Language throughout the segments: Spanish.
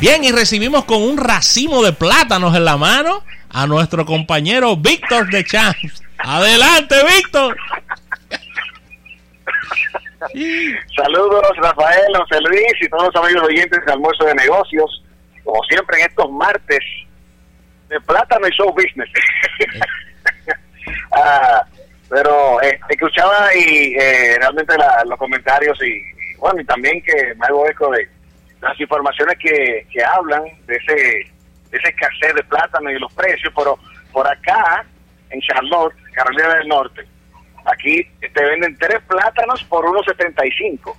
Bien, y recibimos con un racimo de plátanos en la mano a nuestro compañero Víctor de Champs. Adelante, Víctor. Saludos, Rafael, José Luis y todos los amigos oyentes de Almuerzo de Negocios. Como siempre, en estos martes de plátano y show business. Ah, pero eh, escuchaba y eh, realmente los comentarios y, bueno, y también que me hago eco de las informaciones que, que hablan de ese, de esa escasez de plátano y los precios, pero por acá, en Charlotte, Carolina del Norte, aquí te venden tres plátanos por unos 75.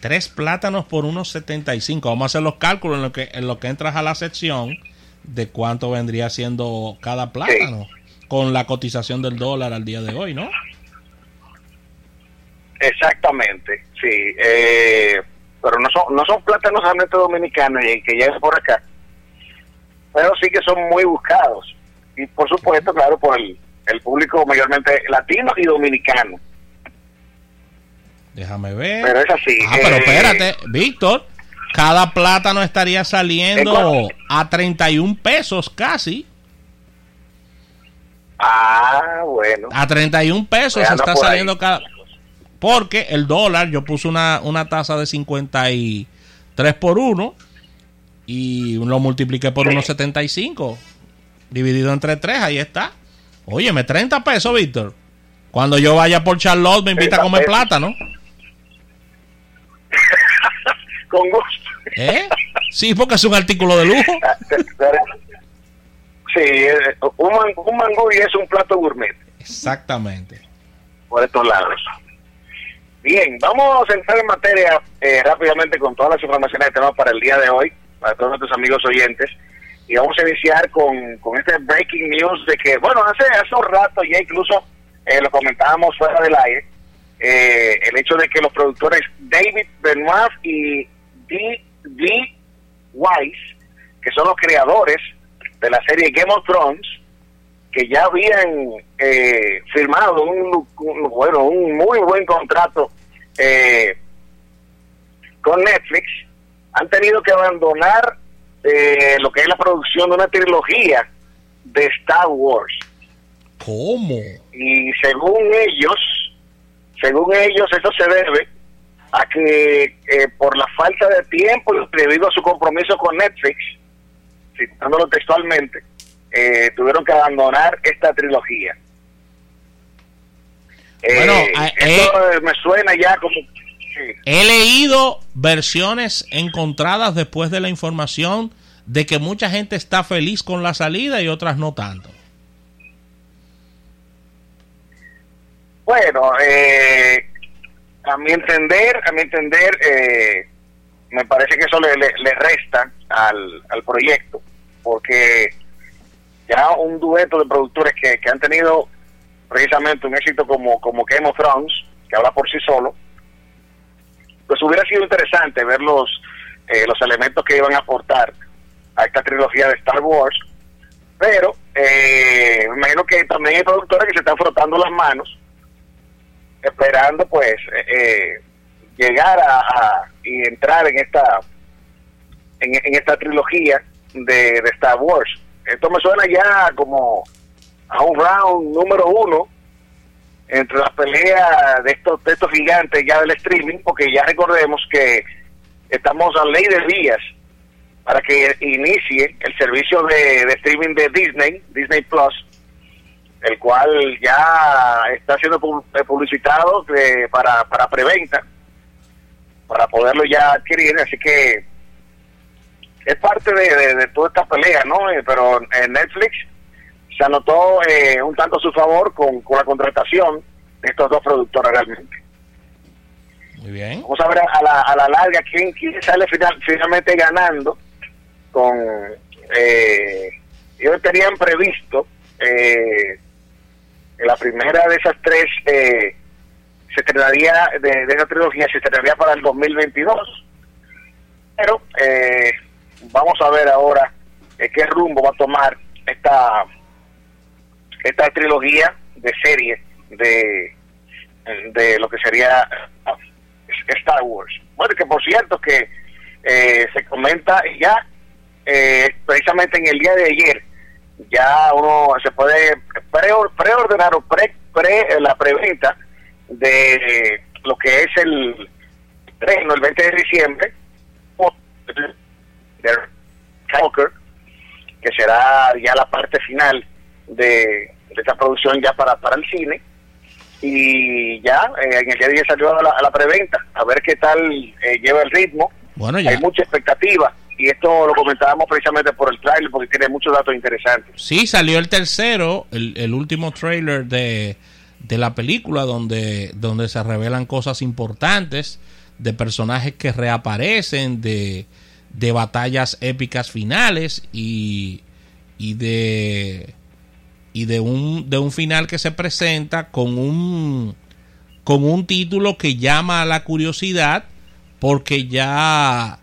Tres plátanos por unos 75. Vamos a hacer los cálculos en lo que, en lo que entras a la sección de cuánto vendría siendo cada plátano con la cotización del dólar al día de hoy, ¿no? Exactamente, sí. Eh, pero no son, no son plátanos realmente dominicanos y que llegan por acá. Pero sí que son muy buscados. Y por supuesto, claro, por el, el público mayormente latino y dominicano. Déjame ver. Pero es así. Ah, pero espérate, Víctor. Cada plátano estaría saliendo a 31 pesos casi. Ah, bueno. A 31 pesos está saliendo cada. Porque el dólar, yo puse una, una tasa de 53 por 1 y lo multipliqué por 1.75. Dividido entre 3, ahí está. Óyeme, 30 pesos, Víctor. Cuando yo vaya por Charlotte me invita a comer plátano. Con gusto. ¿Eh? Sí, porque es un artículo de lujo. Sí, eh, un, un mangú y es un plato gourmet. Exactamente. Por estos lados. Bien, vamos a entrar en materia eh, rápidamente con todas las informaciones que tenemos para el día de hoy, para todos nuestros amigos oyentes. Y vamos a iniciar con, con este breaking news de que, bueno, hace, hace un rato ya incluso eh, lo comentábamos fuera del aire, el hecho de que los productores David Benoit y D. D. Weiss, que son los creadores de la serie Game of Thrones, que ya habían eh, firmado un, bueno, un muy buen contrato eh, con Netflix, han tenido que abandonar eh, lo que es la producción de una trilogía de Star Wars. ¿Cómo? Y según ellos, según ellos, eso se debe a que por la falta de tiempo y debido a su compromiso con Netflix, citándolo textualmente, eh, tuvieron que abandonar esta trilogía. Bueno, eh, esto eh, me suena ya como... He leído versiones encontradas después de la información de que mucha gente está feliz con la salida y otras no tanto. Bueno, a mi entender, a mi entender, me parece que eso le, le, resta al, al proyecto, porque ya un dueto de productores que, que han tenido precisamente un éxito como, como Game of Thrones, que habla por sí solo, pues hubiera sido interesante ver los, eh, los elementos que iban a aportar a esta trilogía de Star Wars, pero eh, me imagino que también hay productores que se están frotando las manos, esperando pues eh, llegar a, y entrar en esta en, esta trilogía de, de Star Wars esto me suena ya como a un round número uno entre las peleas de estos, de estos gigantes ya del streaming, porque ya recordemos que estamos a ley de días para que inicie el servicio de, streaming de Disney, Disney Plus, el cual ya está siendo eh, publicitado eh, para, para preventa, para poderlo ya adquirir, así que es parte de, toda esta pelea, ¿no? Eh, pero en Netflix se anotó eh, un tanto a su favor con, la contratación de estos dos productores realmente. Muy bien. Vamos a ver a la, a la larga quién, quién sale final, finalmente ganando con... Eh, ellos tenían previsto eh, la primera de esas tres eh, se estrenaría, de, de esa trilogía se estrenaría para el 2022 pero eh, vamos a ver ahora eh, qué rumbo va a tomar esta esta trilogía de serie de, de lo que sería uh, Star Wars. Bueno, que por cierto que eh, se comenta ya eh, precisamente en el día de ayer ya uno se puede preordenar o pre, pre, la preventa de lo que es el el 20 de diciembre, de que será ya la parte final de, esta producción ya para, para el cine. Y ya eh, en el día de ayer salió a la, preventa, a ver qué tal eh, lleva el ritmo. Bueno, Hay mucha expectativa y esto lo comentábamos precisamente por el trailer porque tiene muchos datos interesantes. Sí, salió el tercero, el, el último trailer de, de la película donde, donde se revelan cosas importantes de personajes que reaparecen, de, de batallas épicas finales y, y de y de un, de un final que se presenta con un con un título que llama a la curiosidad porque ya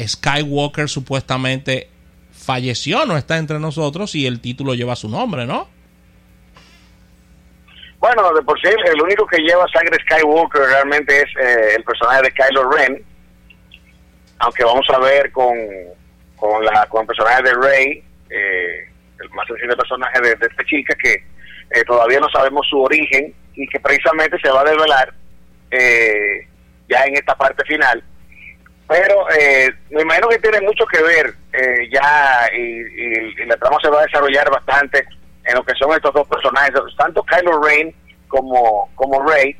Skywalker supuestamente falleció, no está entre nosotros y el título lleva su nombre, ¿no? Bueno, de por sí, el único que lleva sangre Skywalker realmente es eh, el personaje de Kylo Ren, aunque vamos a ver con, con, la, con el personaje de Rey, eh, el más sencillo personaje de, esta chica, que eh, todavía no sabemos su origen y que precisamente se va a develar ya en esta parte final. Pero me imagino que tiene mucho que ver ya y, y la trama se va a desarrollar bastante en lo que son estos dos personajes, tanto Kylo Ren como, como Rey.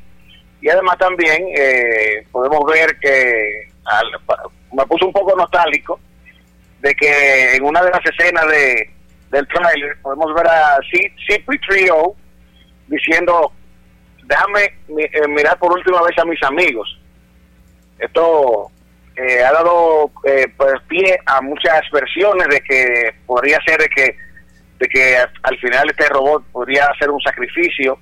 Y además también eh, podemos ver que me puso un poco nostálgico de que en una de las escenas de, del trailer podemos ver a C Trio diciendo déjame eh, mirar por última vez a mis amigos. Esto eh, ha dado pues, pie a muchas versiones de que podría ser de que de que al final este robot podría hacer un sacrificio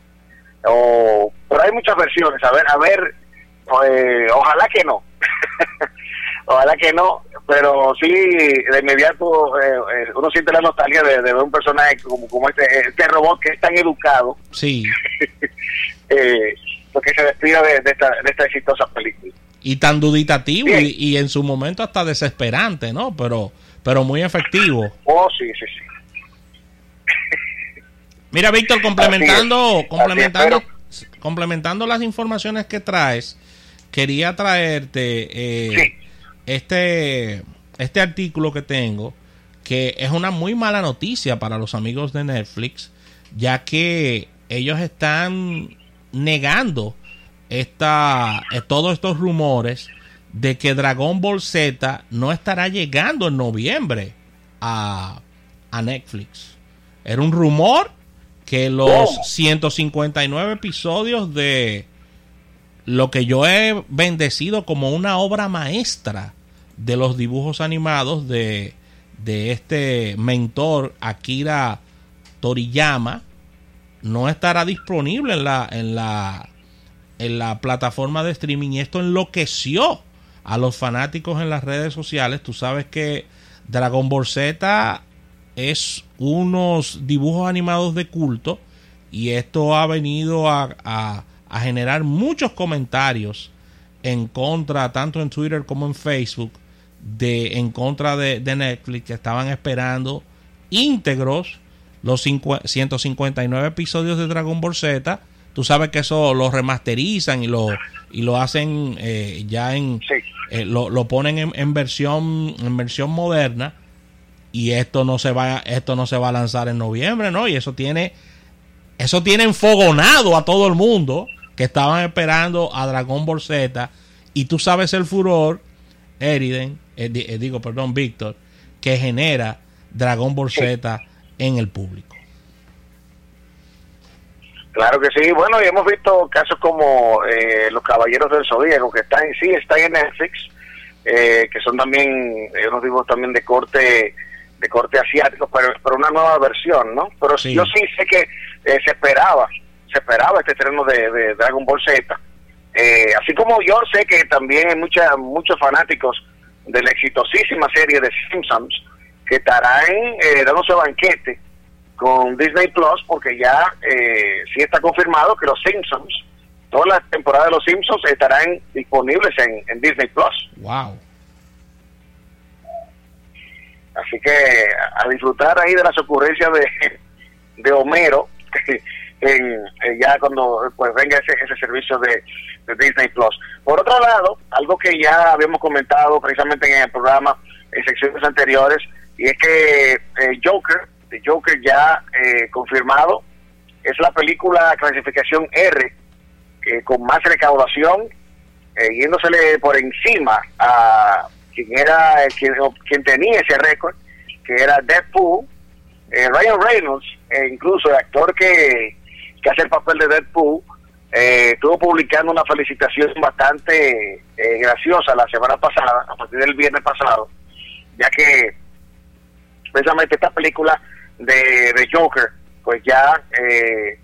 o pero hay muchas versiones a ver a ver eh, ojalá que no ojalá que no pero sí de inmediato eh, eh, uno siente la nostalgia de, ver un personaje como, como este este robot que es tan educado. Sí. Porque se despida de, esta, de esta exitosa película. Y tan duditativo y, y, en su momento hasta desesperante no pero pero muy efectivo. Oh sí sí sí. Mira, Víctor, complementando, complementando, complementando las informaciones que traes, quería traerte eh, este, este artículo que tengo, que es una muy mala noticia para los amigos de Netflix, ya que ellos están negando esta, eh, todos estos rumores de que Dragon Ball Z no estará llegando en noviembre a, a Netflix. Era un rumor que los 159 episodios de lo que yo he bendecido como una obra maestra de los dibujos animados de, de este mentor Akira Toriyama no estará disponible en la, en la, en la plataforma de streaming y esto enloqueció a los fanáticos en las redes sociales. Tú sabes que Dragon Ball Z es unos dibujos animados de culto y esto ha venido a, a, generar muchos comentarios en contra, tanto en Twitter como en Facebook, de en contra de, Netflix que estaban esperando íntegros los 159 episodios de Dragon Ball Z. Tú sabes que eso lo remasterizan y lo y lo hacen eh, ya en eh, lo, lo, ponen en, en, versión en versión moderna y esto no se va esto no se va a lanzar en noviembre, ¿no? Y eso tiene eso tiene enfogonado a todo el mundo que estaban esperando a Dragon Ball Z y tú sabes el furor Eriden, eh, eh, digo, perdón, Víctor, que genera Dragon Ball Z en el público. Claro que sí, bueno, y hemos visto casos como eh, Los Caballeros del Zodíaco, que están, sí, están en Netflix, que son también, unos dibujos también de corte de corte asiático, pero, pero una nueva versión, ¿no? Pero yo sí sé que eh, se esperaba, se esperaba este estreno de, Dragon Ball Z. Eh, así como yo sé que también hay mucha, muchos fanáticos de la exitosísima serie de Simpsons que estarán eh, dándose banquete con Disney Plus porque ya eh, sí está confirmado que los Simpsons, todas las temporadas de los Simpsons estarán disponibles en, en Disney Plus. Wow. Así que a disfrutar ahí de las ocurrencias de, de Homero, en, ya cuando pues venga ese, ese servicio de, Disney Plus. Por otro lado, algo que ya habíamos comentado precisamente en el programa en secciones anteriores, y es que eh, Joker, de Joker ya eh, confirmado, es la película clasificación R con más recaudación, eh, yéndosele por encima a quien era quien, quien tenía ese récord, que era Deadpool, Ryan Reynolds, e incluso el actor que que hace el papel de Deadpool, eh, estuvo publicando una felicitación bastante eh, graciosa la semana pasada, a partir del viernes pasado, ya que precisamente esta película de, de Joker, pues ya eh,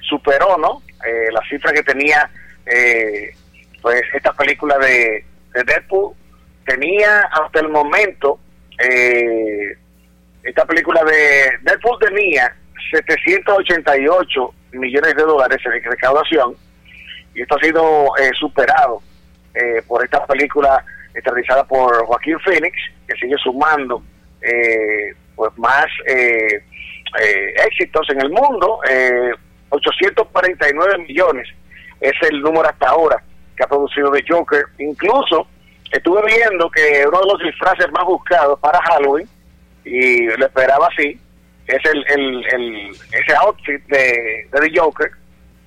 superó, ¿no? Eh, la cifra que tenía, pues esta película de, de, Deadpool tenía hasta el momento, esta película de Deadpool tenía 788 millones de dólares en recaudación y esto ha sido eh, superado eh, por esta película realizada por Joaquín Phoenix que sigue sumando eh, pues más éxitos en el mundo. 849 millones es el número hasta ahora que ha producido The Joker. Incluso estuve viendo que uno de los disfraces más buscados para Halloween y lo esperaba así es el, el, ese outfit de, de The Joker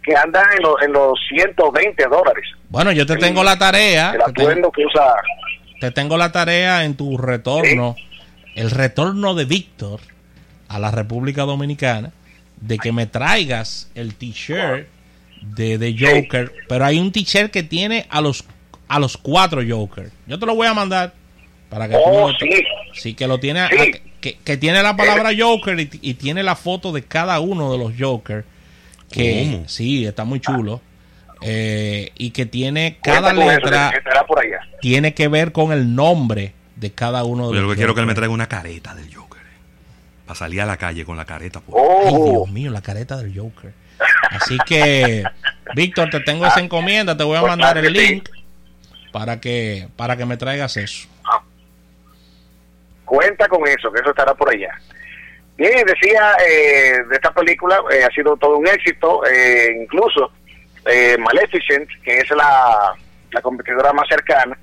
que anda en, en los 120 dólares. Bueno, yo te tengo la tarea. El atuendo que usa. Te tengo la tarea en tu retorno, el retorno de Víctor a la República Dominicana, de que me traigas el t-shirt de The Joker, pero hay un t-shirt que tiene a los a los cuatro Joker. Yo te lo voy a mandar para que oh, sí. sí. que lo tiene que, tiene la palabra Joker y, tiene la foto de cada uno de los Joker. Que sí, está muy chulo. Eh, y que tiene cada letra. Tiene que ver con el nombre de cada uno de Yo los lo que quiero que él me traiga una careta del Joker. Para salir a la calle con la careta. Oh. Ay, Dios mío, la careta del Joker. Así que, Víctor, te tengo esa encomienda. Te voy a pues mandar el link para que, para que me traigas eso. Cuenta con eso, que eso estará por allá. Bien, decía eh, de esta película, eh, ha sido todo un éxito, eh, incluso Maleficent, que es la, la competidora más cercana,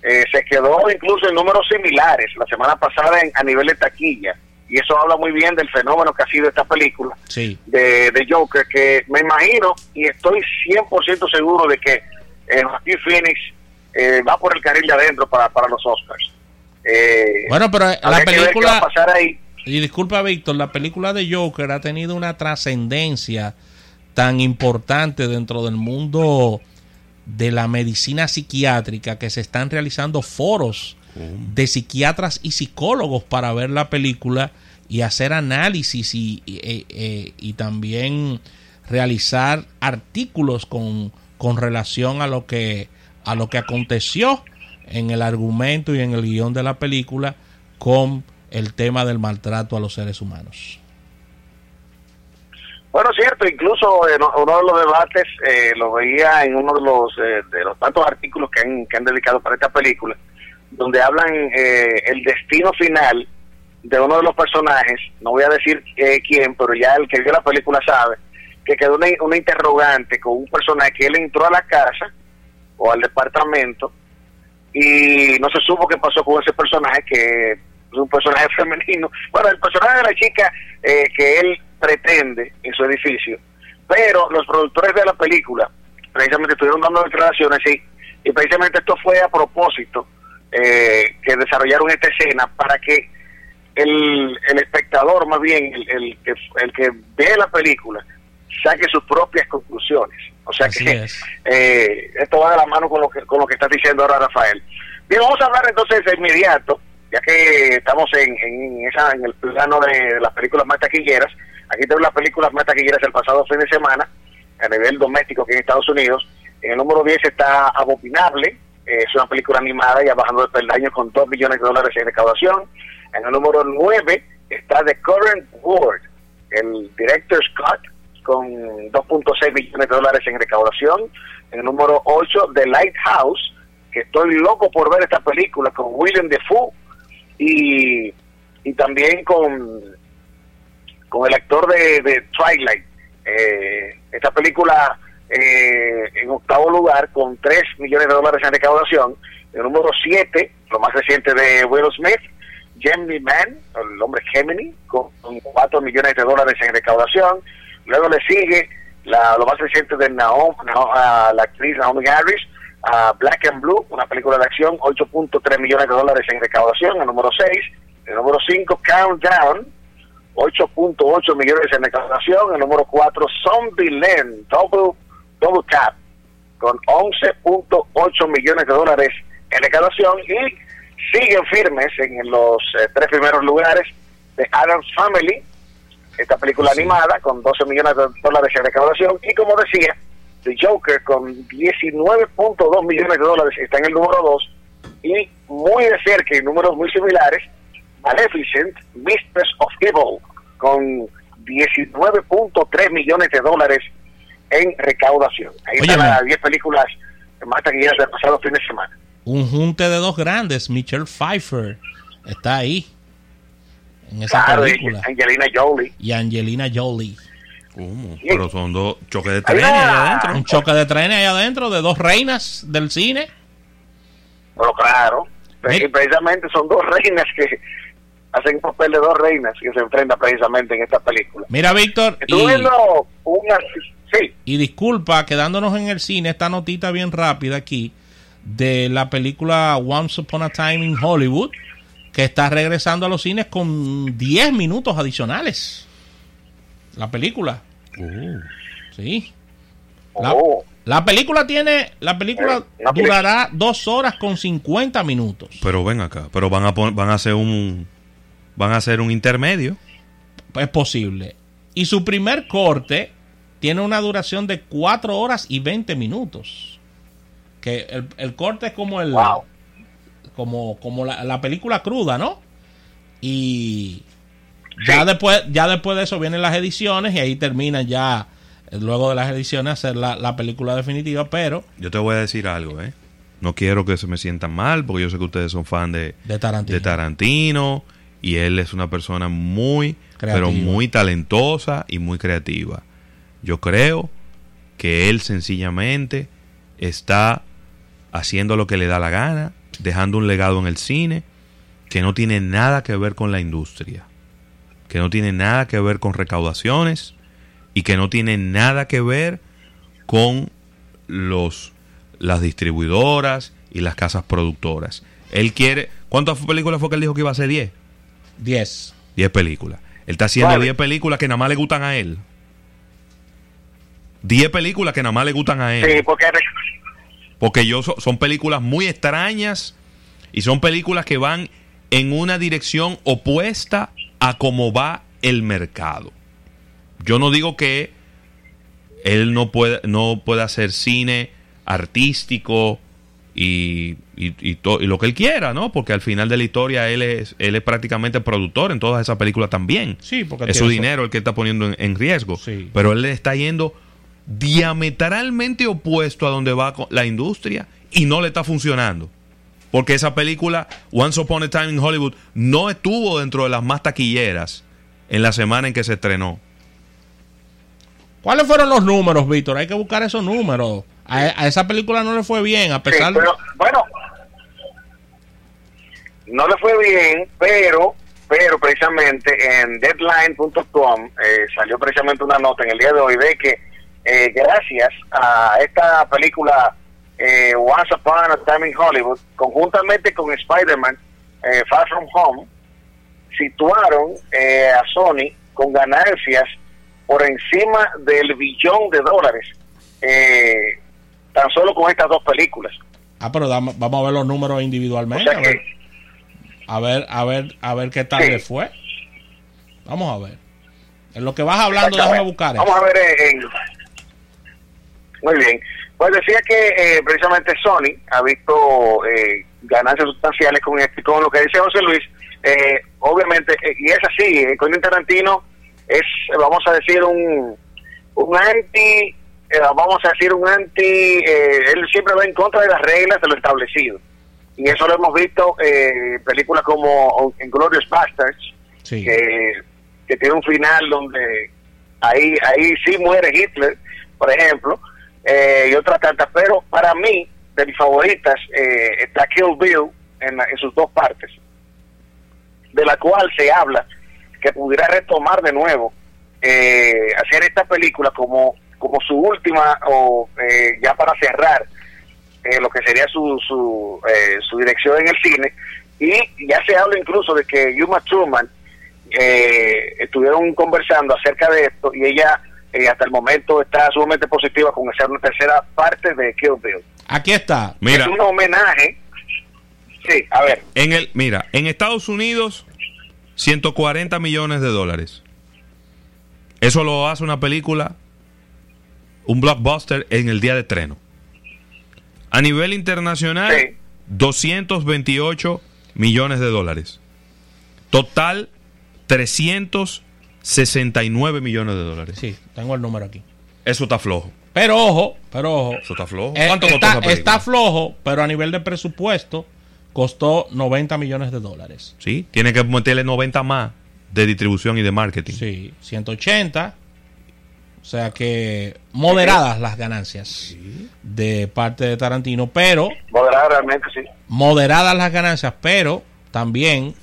se quedó incluso en números similares la semana pasada en, a nivel de taquilla. Y eso habla muy bien del fenómeno que ha sido esta película de, de Joker, que me imagino y estoy 100% seguro de que Joaquín Phoenix va por el carril de adentro para, para los Oscars. Eh, bueno, pero la película... Y disculpa, Víctor, la película de Joker ha tenido una trascendencia tan importante dentro del mundo de la medicina psiquiátrica que se están realizando foros de psiquiatras y psicólogos para ver la película y hacer análisis y, y, eh, y también realizar artículos con, con relación a lo que a lo que aconteció en el argumento y en el guion de la película con el tema del maltrato a los seres humanos. Bueno, cierto, incluso uno de los debates eh, lo veía en uno de los eh, de los tantos artículos que han, que han dedicado para esta película, donde hablan eh, el destino final de uno de los personajes, no voy a decir quién, pero ya el que vio la película sabe, que quedó una, una interrogante con un personaje que él entró a la casa o al departamento y no se supo qué pasó con ese personaje que es un personaje femenino. Bueno, el personaje de la chica eh, que él pretende en su edificio, pero los productores de la película precisamente estuvieron dando declaraciones y, y precisamente esto fue a propósito eh, que desarrollaron esta escena para que el, el espectador, más bien el, el, el que ve la película, saque sus propias conclusiones. O sea que eh, esto va de la mano con lo que con lo que estás diciendo ahora, Rafael. Bien, vamos a hablar entonces de inmediato, ya que estamos en, en, esa, en el plano de las películas más taquilleras. Aquí tenemos las películas más taquilleras del pasado fin de semana, a nivel doméstico aquí en Estados Unidos. En el número 10 está Abominable, eh, es una película animada ya bajando de peldaño con 2 millones de dólares en recaudación. En el número 9 está The Current World, el director Scott con 2.6 millones de dólares en recaudación. El número 8, The Lighthouse, que estoy loco por ver esta película con William Defoe y y también con, con el actor de, de Twilight. Eh, esta película eh, en octavo lugar con 3 millones de dólares en recaudación. El número 7, lo más reciente de Will Smith, Gemini Man, el hombre Gemini, con 4 millones de dólares en recaudación. Luego le sigue la, lo más reciente de Naomi, la actriz Naomi Harris, Black and Blue, una película de acción, 8.3 millones de dólares en recaudación. El número 6, el número 5, Countdown, 8.8 millones en recaudación. El número 4, Zombieland, Double, Double Cap, con 11.8 millones de dólares en recaudación. Y siguen firmes en los eh, tres primeros lugares de Adam's Family, esta película animada, con 12 millones de dólares en recaudación. Y como decía, The Joker, con 19.2 millones de dólares, está en el número 2. Y muy de cerca, en números muy similares, Maleficent, Mistress of Evil, con 19.3 millones de dólares en recaudación. Ahí están las 10 películas más taquilleras del pasado fin de semana. Un junte de dos grandes, Michelle Pfeiffer está ahí. En esa película. Y Angelina Jolie. Y Angelina Jolie. ¿Cómo? Pero son dos choques de trenes ahí adentro. Un choque de trenes ahí adentro de dos reinas del cine. Bueno, claro. Y precisamente son dos reinas que hacen un papel de dos reinas que se enfrentan precisamente en esta película. Mira, Víctor. y, una, sí. y disculpa, quedándonos en el cine, esta notita bien rápida aquí de la película Once Upon a Time in Hollywood, que está regresando a los cines con 10 minutos adicionales. La película. Uh. Sí. Oh. La, película tiene, la película eh, durará dos horas con 50 minutos. Pero ven acá, pero van a van a hacer un, van a hacer un intermedio. Es posible. Y su primer corte tiene una duración de 4 horas y 20 minutos. Que el, corte es como el, como, como la, película cruda, ¿no? Y ya después, ya después de eso vienen las ediciones y ahí terminan ya, luego de las ediciones, hacer la, película definitiva, pero... Yo te voy a decir algo, ¿eh? No quiero que se me sientan mal, porque yo sé que ustedes son fan de, de, Tarantino. de Tarantino. y él es una persona muy, pero muy talentosa y muy creativa. Yo creo que él sencillamente está haciendo lo que le da la gana, dejando un legado en el cine que no tiene nada que ver con la industria, que no tiene nada que ver con recaudaciones y que no tiene nada que ver con los las distribuidoras y las casas productoras. Él quiere, ¿cuántas películas fue que él dijo que iba a hacer 10? 10. 10 películas. Él está haciendo 10 películas que nada más le gustan a él. 10 películas que nada más le gustan a él. Sí, porque porque yo son películas muy extrañas y son películas que van en una dirección opuesta a cómo va el mercado. Yo no digo que él no puede, no puede hacer cine artístico y, y, y, lo que él quiera, ¿no? Porque al final de la historia él es, él es prácticamente productor en todas esas películas también. Sí, porque es su dinero el que está poniendo en, riesgo. Pero él le está yendo diametralmente opuesto a donde va la industria y no le está funcionando. Porque esa película, Once Upon a Time in Hollywood, no estuvo dentro de las más taquilleras en la semana en que se estrenó. ¿Cuáles fueron los números, Víctor? Hay que buscar esos números. A, esa película no le fue bien, a pesar de... Bueno, no le fue bien, pero pero precisamente en deadline.com eh, salió precisamente una nota en el día de hoy de que eh, gracias a esta película eh, Once Upon a Time in Hollywood, conjuntamente con Spider-Man eh, Far From Home, situaron a Sony con ganancias por encima del billón de dólares, tan solo con estas dos películas. Ah, pero vamos a ver los números individualmente. a, ver, a, ver, a ver, qué tal le fue. Vamos a ver. En lo que vas hablando, déjame buscar. Vamos a ver en, muy bien. Pues decía que eh, precisamente Sony ha visto eh, ganancias sustanciales con, este, con lo que dice José Luis. Eh, obviamente, y es así, Quentin Tarantino es, vamos a decir, un, un anti, vamos a decir, un anti, él siempre va en contra de las reglas de lo establecido. Y eso lo hemos visto en eh, películas como Glorious Bastards, que, que tiene un final donde ahí, ahí sí muere Hitler, por ejemplo, eh, y otras tantas. Pero para mí, de mis favoritas, eh, está Kill Bill en, en sus dos partes, de la cual se habla que pudiera retomar de nuevo, eh, hacer esta película como, como su última, o eh, ya para cerrar eh, lo que sería su, su, su dirección en el cine. Y ya se habla incluso de que Yuma Truman estuvieron conversando acerca de esto y ella hasta el momento está sumamente positiva con hacer una tercera parte de Kill Bill. Aquí está. Mira. Es un homenaje. Sí, a ver. En el, mira, en Estados Unidos 140 millones de dólares. Eso lo hace una película, un blockbuster en el día de estreno. A nivel internacional, 228 millones de dólares. Total, 369 millones de dólares. Sí, tengo el número aquí. Eso está flojo. Pero ojo, pero ojo. Eso está flojo. Eh, ¿Cuánto está, está flojo, pero a nivel de presupuesto costó 90 millones de dólares. Sí, tiene que meterle 90 más de distribución y de marketing. Sí, 180. O sea que moderadas las ganancias de parte de Tarantino, pero... Moderadas realmente, sí. Moderadas las ganancias, pero también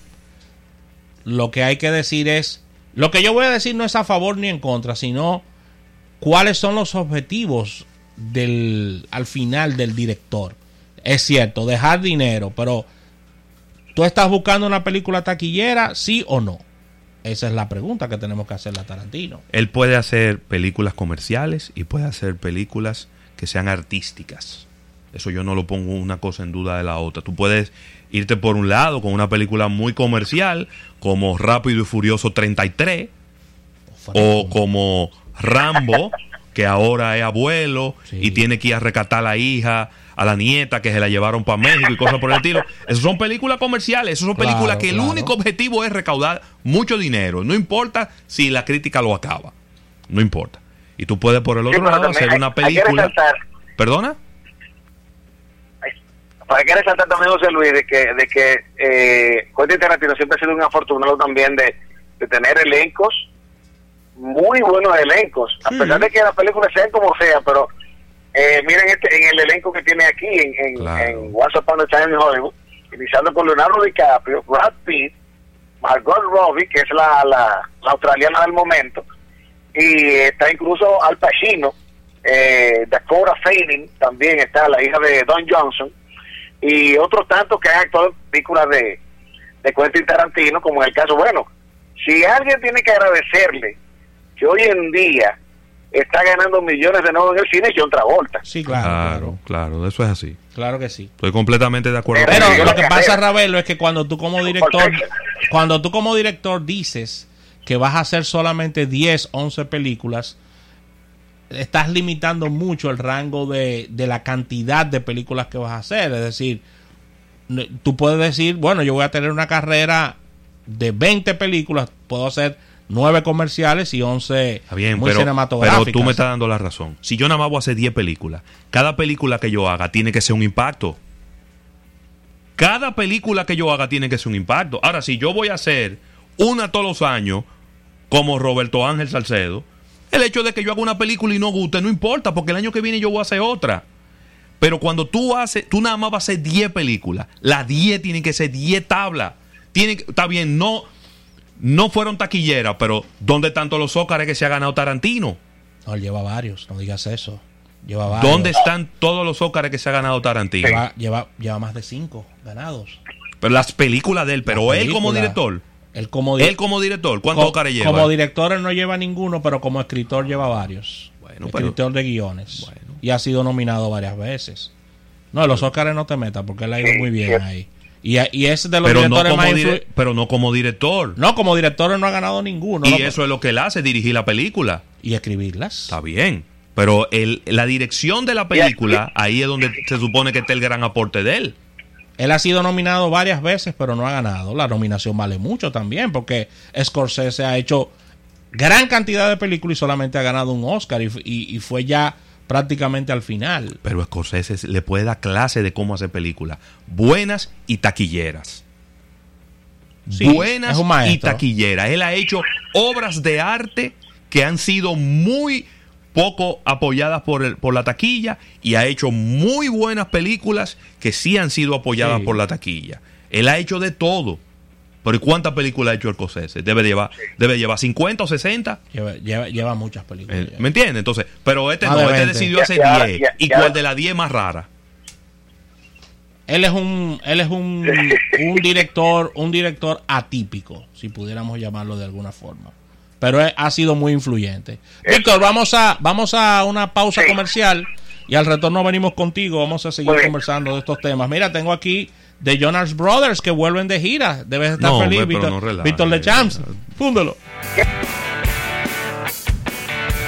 lo que hay que decir es... Lo que yo voy a decir no es a favor ni en contra, sino cuáles son los objetivos del, al final del director es cierto, dejar dinero, pero ¿tú estás buscando una película taquillera, sí o no? Esa es la pregunta que tenemos que hacerle a Tarantino. Él puede hacer películas comerciales y puede hacer películas que sean artísticas. Eso yo no lo pongo una cosa en duda de la otra. Tú puedes irte por un lado con una película muy comercial, como Rápido y Furioso 33, o como Rambo, que ahora es abuelo y tiene que ir a rescatar a la hija a la nieta que se la llevaron para México y cosas por el estilo. Esas son películas comerciales, esas son películas que el único objetivo es recaudar mucho dinero. No importa si la crítica lo acaba. No importa. Y tú puedes por el otro lado hacer una película. ¿Perdona? Para que resaltar también, José Luis, de que, de que eh, Quentin Tarantino siempre ha sido un afortunado también de, tener elencos, muy buenos elencos, a pesar de que las películas sean como sea, pero eh, miren este, en el elenco que tiene aquí en, en, Once Upon a Time in Hollywood, iniciando con Leonardo DiCaprio, Brad Pitt, Margot Robbie, que es la, la, australiana del momento, y está incluso Al Pacino, eh, Dakota Fanning, también está la hija de Don Johnson, y otros tantos que han actuado en películas de, de Quentin Tarantino, como en el caso, bueno, si alguien tiene que agradecerle que hoy en día está ganando millones de nuevo en el cine John Travolta. Sí, claro. Claro, eso es así. Claro que sí. Estoy completamente de acuerdo. Pero, lo que pasa, Ravelo, es que cuando tú como director, cuando tú como director dices que vas a hacer solamente 10, 11 películas, estás limitando mucho el rango de, de la cantidad de películas que vas a hacer. Es decir, tú puedes decir, bueno, yo voy a tener una carrera de 20 películas, puedo hacer nueve comerciales y once muy pero, cinematográficas. Pero tú me estás dando la razón. Si yo nada más voy a hacer 10 películas, cada película que yo haga tiene que ser un impacto. Cada película que yo haga tiene que ser un impacto. Ahora, si yo voy a hacer una todos los años, como Roberto Ángel Salcedo, el hecho de que yo haga una película y no guste no importa, porque el año que viene yo voy a hacer otra. Pero cuando tú haces, tú nada más vas a hacer 10 películas, las 10 tienen que ser 10 tablas. Tiene, está bien, no, no fueron taquilleras, pero ¿dónde están todos los Óscares que se ha ganado Tarantino? No, él lleva varios, no digas eso. Lleva varios. ¿Dónde están todos los Óscares que se ha ganado Tarantino? Lleva, lleva, más de cinco ganados. Pero las películas de él, pero él como director. Él como, él como director, ¿cuántos Óscares lleva? Como director él no lleva ninguno, pero como escritor lleva varios. Bueno, escritor de guiones. Y ha sido nominado varias veces. No, los Óscares no te metas porque él ha ido muy bien ahí. Y, y es de los pero directores no más Pero no como director. No, como director no ha ganado ninguno. Y eso es lo que él hace, dirigir la película. Y escribirlas. Está bien. Pero el, la dirección de la película, ahí es donde se supone que está el gran aporte de él. Él ha sido nominado varias veces, pero no ha ganado. La nominación vale mucho también, porque Scorsese ha hecho gran cantidad de películas y solamente ha ganado un Oscar. Y, y, fue ya prácticamente al final. Pero Scorsese le puede dar clase de cómo hacer películas buenas y taquilleras. buenas y taquilleras. Él ha hecho obras de arte que han sido muy poco apoyadas por, el, por la taquilla y ha hecho muy buenas películas que sí han sido apoyadas por la taquilla. Él ha hecho de todo. Pero cuántas películas ha hecho Scorsese? Debe llevar, debe llevar 50 o 60. Lleva, lleva, muchas películas. Eh, ¿Me entiendes? Entonces, pero este no, este decidió hacer 10. ¿Y cuál de las 10 más rara? Él es un, él es un, un director, un director atípico, si pudiéramos llamarlo de alguna forma. Pero ha sido muy influyente. Víctor, vamos a, vamos a una pausa comercial y al retorno venimos contigo. Vamos a seguir conversando de estos temas. Mira, tengo aquí de Jonas Brothers que vuelven de gira. Debes estar feliz, Víctor, no Víctor Lechamps. Fúndelo.